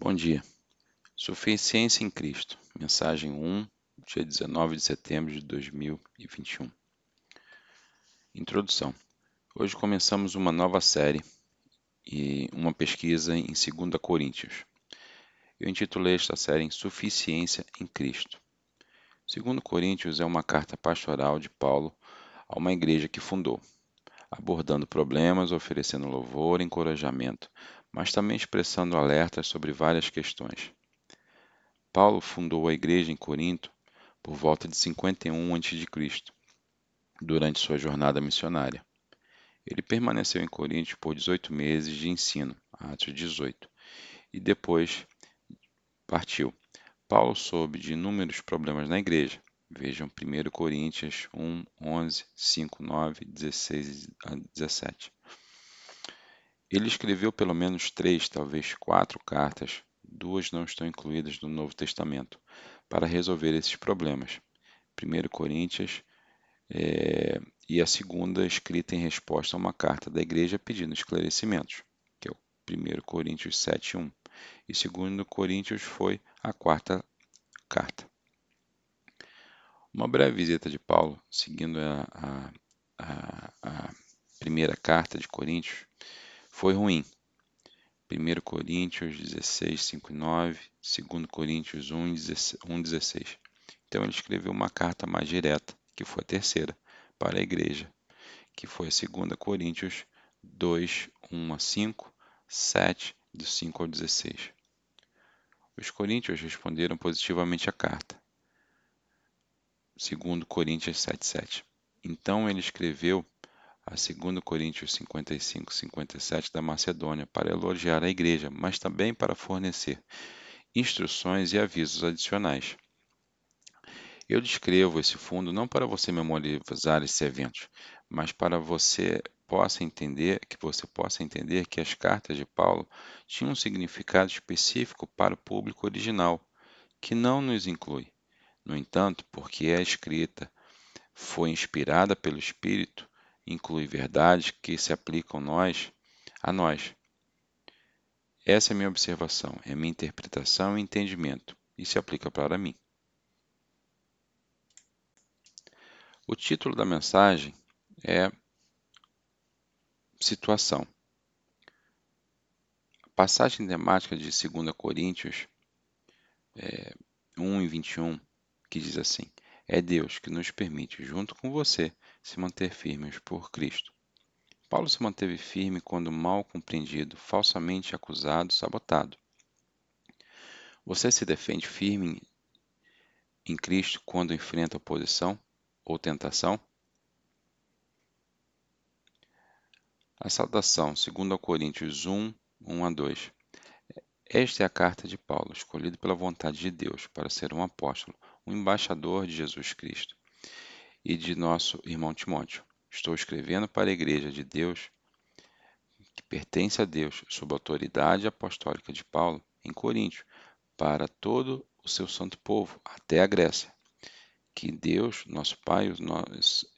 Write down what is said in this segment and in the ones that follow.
Bom dia. Suficiência em Cristo. Mensagem 1, dia 19 de setembro de 2021. Introdução. Hoje começamos uma nova série e uma pesquisa em 2 Coríntios. Eu intitulei esta série em Suficiência em Cristo. 2 Coríntios é uma carta pastoral de Paulo a uma igreja que fundou, abordando problemas, oferecendo louvor e encorajamento, mas também expressando alertas sobre várias questões. Paulo fundou a igreja em Corinto por volta de 51 a.C., durante sua jornada missionária. Ele permaneceu em Corinto por 18 meses de ensino, Atos 18, e depois partiu. Paulo soube de inúmeros problemas na igreja. Vejam 1 Coríntios 1, 11, 5, 9, 16 a 17. Ele escreveu pelo menos três, talvez quatro cartas, duas não estão incluídas no Novo Testamento, para resolver esses problemas. 1 Coríntios é, e a segunda escrita em resposta a uma carta da igreja pedindo esclarecimentos, que é o 1 Coríntios 7.1. E 2 Coríntios foi a quarta carta. Uma breve visita de Paulo, seguindo a, a, a, a primeira carta de Coríntios, foi ruim. 1 Coríntios 16, 5 e 9, 2 Coríntios 1, 16. Então ele escreveu uma carta mais direta, que foi a terceira, para a igreja, que foi a 2 Coríntios 2, 1 a 5, 7, do 5 ao 16. Os coríntios responderam positivamente à carta. 2 Coríntios 7, 7. Então ele escreveu a 2 Coríntios 55, 57 da Macedônia para elogiar a igreja, mas também para fornecer instruções e avisos adicionais. Eu descrevo esse fundo não para você memorizar esses eventos, mas para você possa entender que você possa entender que as cartas de Paulo tinham um significado específico para o público original, que não nos inclui. No entanto, porque é escrita, foi inspirada pelo Espírito, inclui verdades que se aplicam nós, a nós. Essa é minha observação, é minha interpretação e entendimento, e se aplica para mim. O título da mensagem é Situação. A passagem temática de 2 Coríntios é, 1 e 21, que diz assim: É Deus que nos permite, junto com você, se manter firmes por Cristo. Paulo se manteve firme quando mal compreendido, falsamente acusado, sabotado. Você se defende firme em Cristo quando enfrenta oposição ou tentação? A saudação, segundo Coríntios 1, 1 a 2. Esta é a carta de Paulo, escolhido pela vontade de Deus para ser um apóstolo, um embaixador de Jesus Cristo e de nosso irmão Timóteo. Estou escrevendo para a igreja de Deus, que pertence a Deus, sob a autoridade apostólica de Paulo, em Coríntio, para todo o seu santo povo, até a Grécia. Que Deus, nosso Pai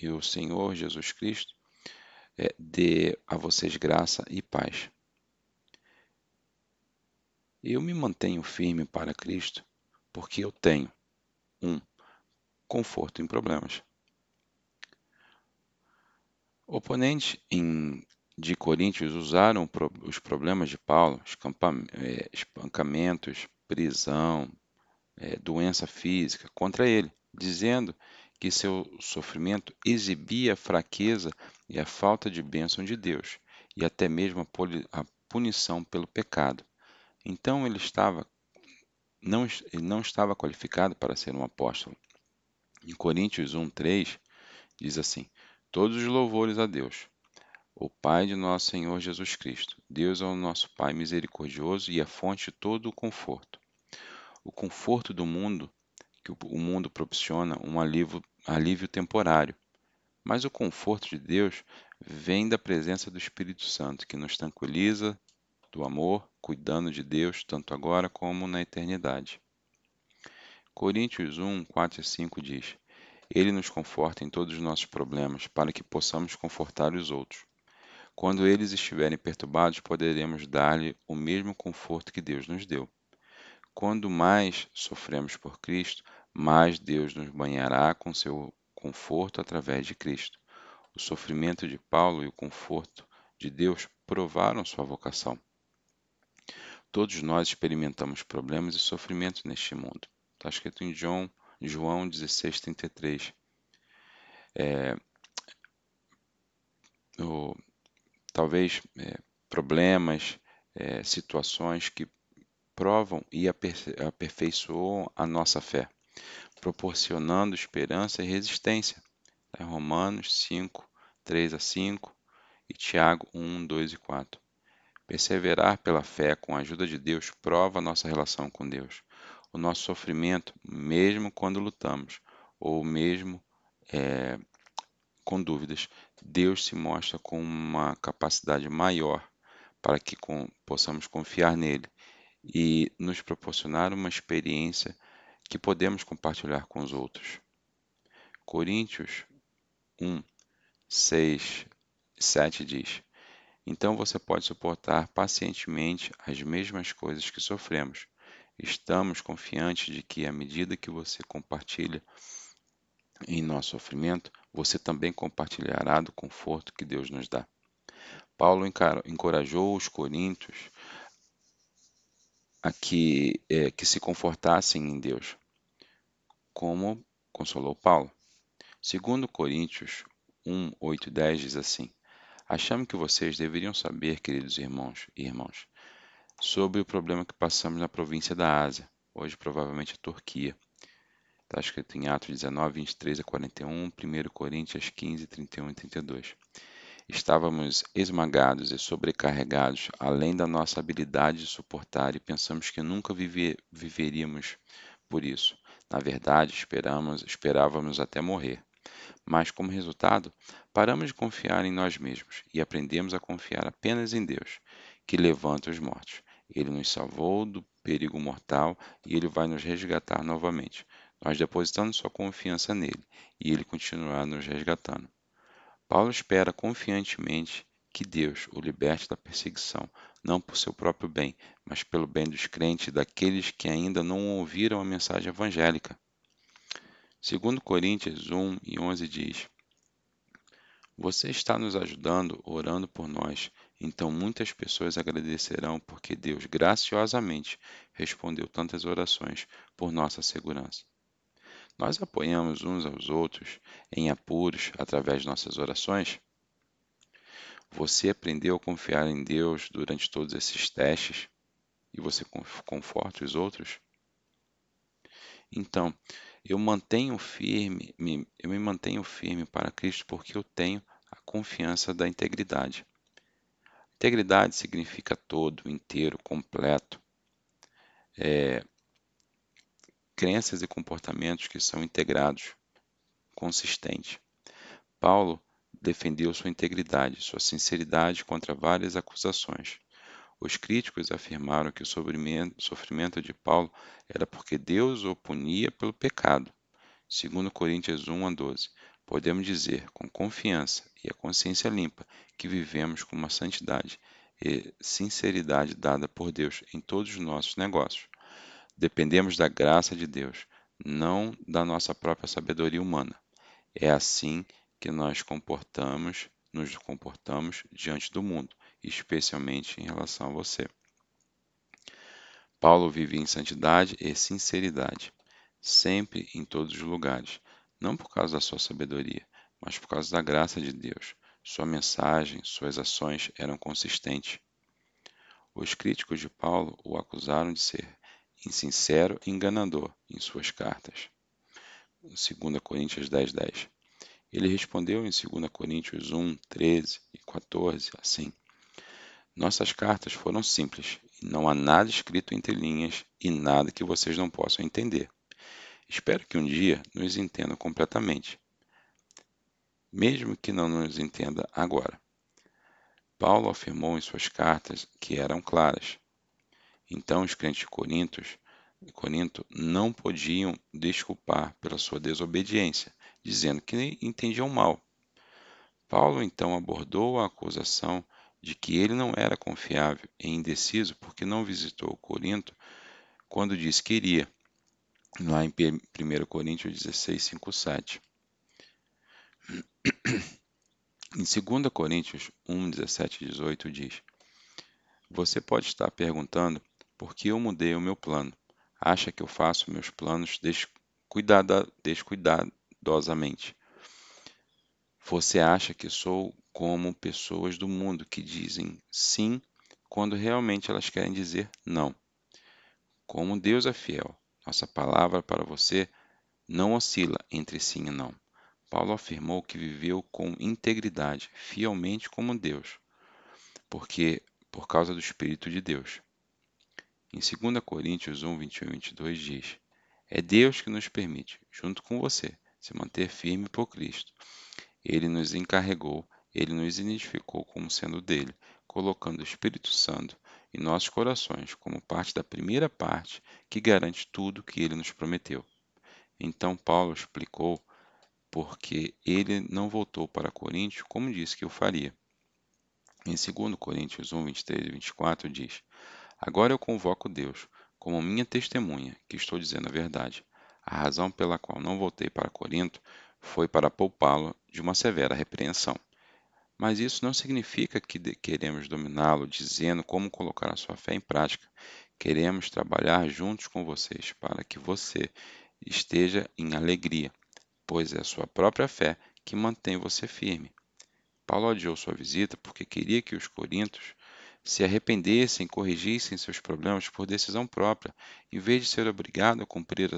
e o Senhor Jesus Cristo é, dê a vocês graça e paz. Eu me mantenho firme para Cristo porque eu tenho um conforto em problemas. Oponentes em, de Coríntios usaram os problemas de Paulo, é, espancamentos, prisão, é, doença física, contra ele, dizendo que seu sofrimento exibia a fraqueza e a falta de bênção de Deus, e até mesmo a punição pelo pecado. Então ele estava não, ele não estava qualificado para ser um apóstolo. Em Coríntios 1:3 diz assim: Todos os louvores a Deus, o Pai de nosso Senhor Jesus Cristo. Deus é o nosso Pai misericordioso e a fonte de todo o conforto. O conforto do mundo, que o mundo proporciona, um alívio, alívio temporário. Mas o conforto de Deus vem da presença do Espírito Santo, que nos tranquiliza do amor, cuidando de Deus tanto agora como na eternidade. Coríntios 1, 4 e 5 diz: ele nos conforta em todos os nossos problemas, para que possamos confortar os outros. Quando eles estiverem perturbados, poderemos dar-lhe o mesmo conforto que Deus nos deu. Quando mais sofremos por Cristo, mais Deus nos banhará com seu conforto através de Cristo. O sofrimento de Paulo e o conforto de Deus provaram sua vocação. Todos nós experimentamos problemas e sofrimentos neste mundo. Está escrito em João, João 16, 33. É, talvez é, problemas, é, situações que provam e aperfeiçoam a nossa fé, proporcionando esperança e resistência. É Romanos 5, 3 a 5 e Tiago 1, 2 e 4. Perseverar pela fé com a ajuda de Deus prova nossa relação com Deus. O nosso sofrimento, mesmo quando lutamos, ou mesmo é, com dúvidas, Deus se mostra com uma capacidade maior para que com, possamos confiar nele e nos proporcionar uma experiência que podemos compartilhar com os outros. Coríntios 1, 6, 7 diz: então você pode suportar pacientemente as mesmas coisas que sofremos. Estamos confiantes de que, à medida que você compartilha em nosso sofrimento, você também compartilhará do conforto que Deus nos dá. Paulo encorajou os coríntios a que, é, que se confortassem em Deus, como consolou Paulo. Segundo Coríntios 1, 8 e 10 diz assim, Achamos que vocês deveriam saber, queridos irmãos e irmãos, sobre o problema que passamos na província da Ásia, hoje provavelmente a Turquia. Está escrito em Atos 19, 23 a 41, 1 Coríntios 15, 31 e 32. Estávamos esmagados e sobrecarregados, além da nossa habilidade de suportar, e pensamos que nunca viver, viveríamos por isso. Na verdade, esperamos, esperávamos até morrer. Mas, como resultado, paramos de confiar em nós mesmos e aprendemos a confiar apenas em Deus, que levanta os mortos. Ele nos salvou do perigo mortal e ele vai nos resgatar novamente. Nós depositamos sua confiança nele e ele continuará nos resgatando. Paulo espera confiantemente que Deus o liberte da perseguição, não por seu próprio bem, mas pelo bem dos crentes e daqueles que ainda não ouviram a mensagem evangélica. Segundo Coríntios 1 e 11 diz: Você está nos ajudando, orando por nós, então muitas pessoas agradecerão porque Deus graciosamente respondeu tantas orações por nossa segurança. Nós apoiamos uns aos outros em apuros através de nossas orações? Você aprendeu a confiar em Deus durante todos esses testes e você conforta os outros? Então, eu mantenho firme, me, eu me mantenho firme para Cristo porque eu tenho a confiança da integridade. Integridade significa todo, inteiro, completo. É, crenças e comportamentos que são integrados, consistentes. Paulo defendeu sua integridade, sua sinceridade contra várias acusações. Os críticos afirmaram que o sofrimento de Paulo era porque Deus o punia pelo pecado. Segundo Coríntios 1 a 12, podemos dizer com confiança e a consciência limpa que vivemos com uma santidade e sinceridade dada por Deus em todos os nossos negócios. Dependemos da graça de Deus, não da nossa própria sabedoria humana. É assim que nós comportamos, nos comportamos diante do mundo especialmente em relação a você. Paulo vive em santidade e sinceridade, sempre em todos os lugares, não por causa da sua sabedoria, mas por causa da graça de Deus. Sua mensagem, suas ações eram consistentes. Os críticos de Paulo o acusaram de ser insincero e enganador em suas cartas. 2 Coríntios 10, 10. Ele respondeu em 2 Coríntios 1, 13 e 14 assim: nossas cartas foram simples, não há nada escrito entre linhas e nada que vocês não possam entender. Espero que um dia nos entendam completamente, mesmo que não nos entenda agora. Paulo afirmou em suas cartas que eram claras. Então os crentes de Corintos, Corinto não podiam desculpar pela sua desobediência, dizendo que entendiam mal. Paulo então abordou a acusação de que ele não era confiável e indeciso porque não visitou Corinto quando disse que iria, lá em 1 Coríntios 16, 5, 7. Em 2 Coríntios 1, 17 e 18 diz: Você pode estar perguntando por que eu mudei o meu plano. Acha que eu faço meus planos descuidada, descuidadosamente. Você acha que sou como pessoas do mundo que dizem sim quando realmente elas querem dizer não. Como Deus é fiel, nossa palavra para você não oscila entre sim e não. Paulo afirmou que viveu com integridade, fielmente como Deus, porque por causa do Espírito de Deus. Em 2 Coríntios 1, 21 e 22 diz: É Deus que nos permite, junto com você, se manter firme por Cristo. Ele nos encarregou, ele nos identificou como sendo dele, colocando o Espírito Santo em nossos corações como parte da primeira parte que garante tudo que ele nos prometeu. Então Paulo explicou porque ele não voltou para Coríntios como disse que o faria. Em 2 Coríntios 1, 23 e 24 diz: Agora eu convoco Deus como minha testemunha, que estou dizendo a verdade. A razão pela qual não voltei para Corinto foi para poupá-lo de uma severa repreensão. Mas isso não significa que queremos dominá-lo dizendo como colocar a sua fé em prática. Queremos trabalhar juntos com vocês para que você esteja em alegria pois é a sua própria fé que mantém você firme. Paulo adiou sua visita porque queria que os coríntios se arrependessem e corrigissem seus problemas por decisão própria, em vez de ser obrigado a cumprir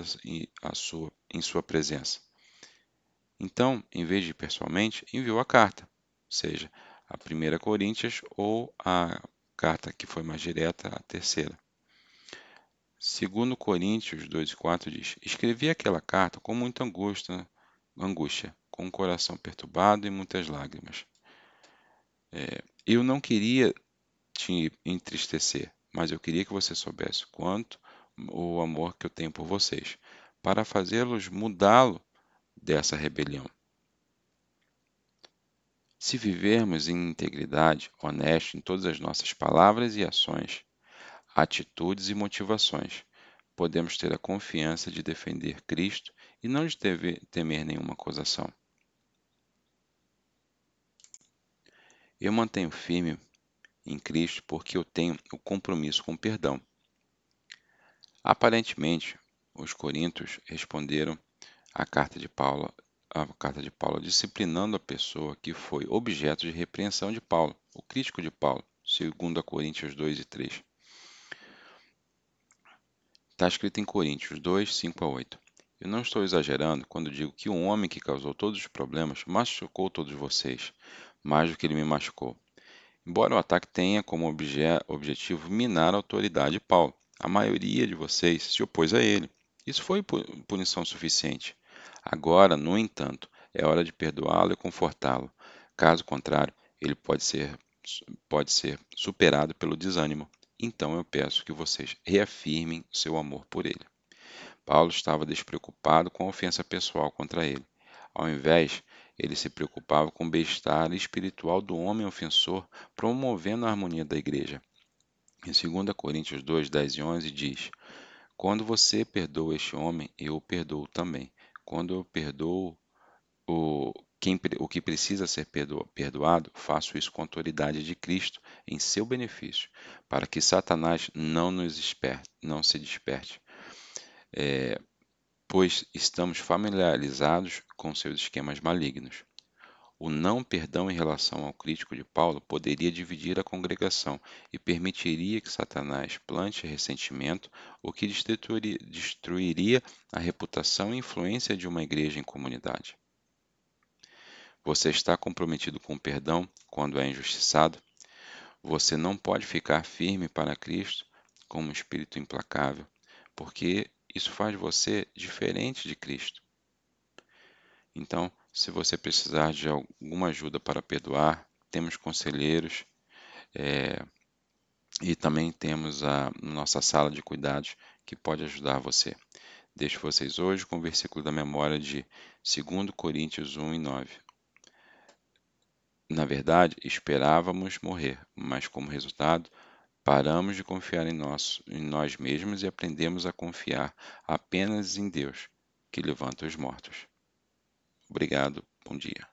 a sua, em sua presença. Então, em vez de pessoalmente, enviou a carta, seja a primeira Coríntios ou a carta que foi mais direta, a terceira. Segundo Coríntios 2,4 diz, escrevi aquela carta com muita angústia angústia, com o coração perturbado e muitas lágrimas. É, eu não queria te entristecer, mas eu queria que você soubesse quanto o amor que eu tenho por vocês, para fazê-los mudá-lo dessa rebelião. Se vivermos em integridade, honesto em todas as nossas palavras e ações, atitudes e motivações, podemos ter a confiança de defender Cristo e não de temer nenhuma acusação. Eu mantenho firme em Cristo porque eu tenho o compromisso com o perdão. Aparentemente, os coríntios responderam à carta de Paulo, à carta de Paulo disciplinando a pessoa que foi objeto de repreensão de Paulo, o crítico de Paulo, segundo a Coríntios 2 e 3. Está escrito em Coríntios 2, 5 a 8. Eu não estou exagerando quando digo que o homem que causou todos os problemas machucou todos vocês, mais do que ele me machucou. Embora o ataque tenha como obje objetivo minar a autoridade de Paulo, a maioria de vocês se opôs a ele. Isso foi punição suficiente. Agora, no entanto, é hora de perdoá-lo e confortá-lo. Caso contrário, ele pode ser, pode ser superado pelo desânimo. Então eu peço que vocês reafirmem seu amor por ele. Paulo estava despreocupado com a ofensa pessoal contra ele. Ao invés, ele se preocupava com o bem-estar espiritual do homem ofensor, promovendo a harmonia da igreja. Em 2 Coríntios 2, 10 e 11 diz: Quando você perdoa este homem, eu o perdoo também. Quando eu perdoo o, quem, o que precisa ser perdoado, faço isso com a autoridade de Cristo, em seu benefício, para que Satanás não nos desperte, não se desperte é, pois estamos familiarizados com seus esquemas malignos. O não perdão em relação ao crítico de Paulo poderia dividir a congregação e permitiria que Satanás plante ressentimento, o que destruiria a reputação e influência de uma igreja em comunidade. Você está comprometido com o perdão quando é injustiçado? Você não pode ficar firme para Cristo com um espírito implacável, porque isso faz você diferente de Cristo. Então, se você precisar de alguma ajuda para perdoar, temos conselheiros é, e também temos a nossa sala de cuidados que pode ajudar você. Deixo vocês hoje com o versículo da memória de 2 Coríntios 1 e 9. Na verdade, esperávamos morrer, mas como resultado, Paramos de confiar em nós, em nós mesmos e aprendemos a confiar apenas em Deus, que levanta os mortos. Obrigado, bom dia.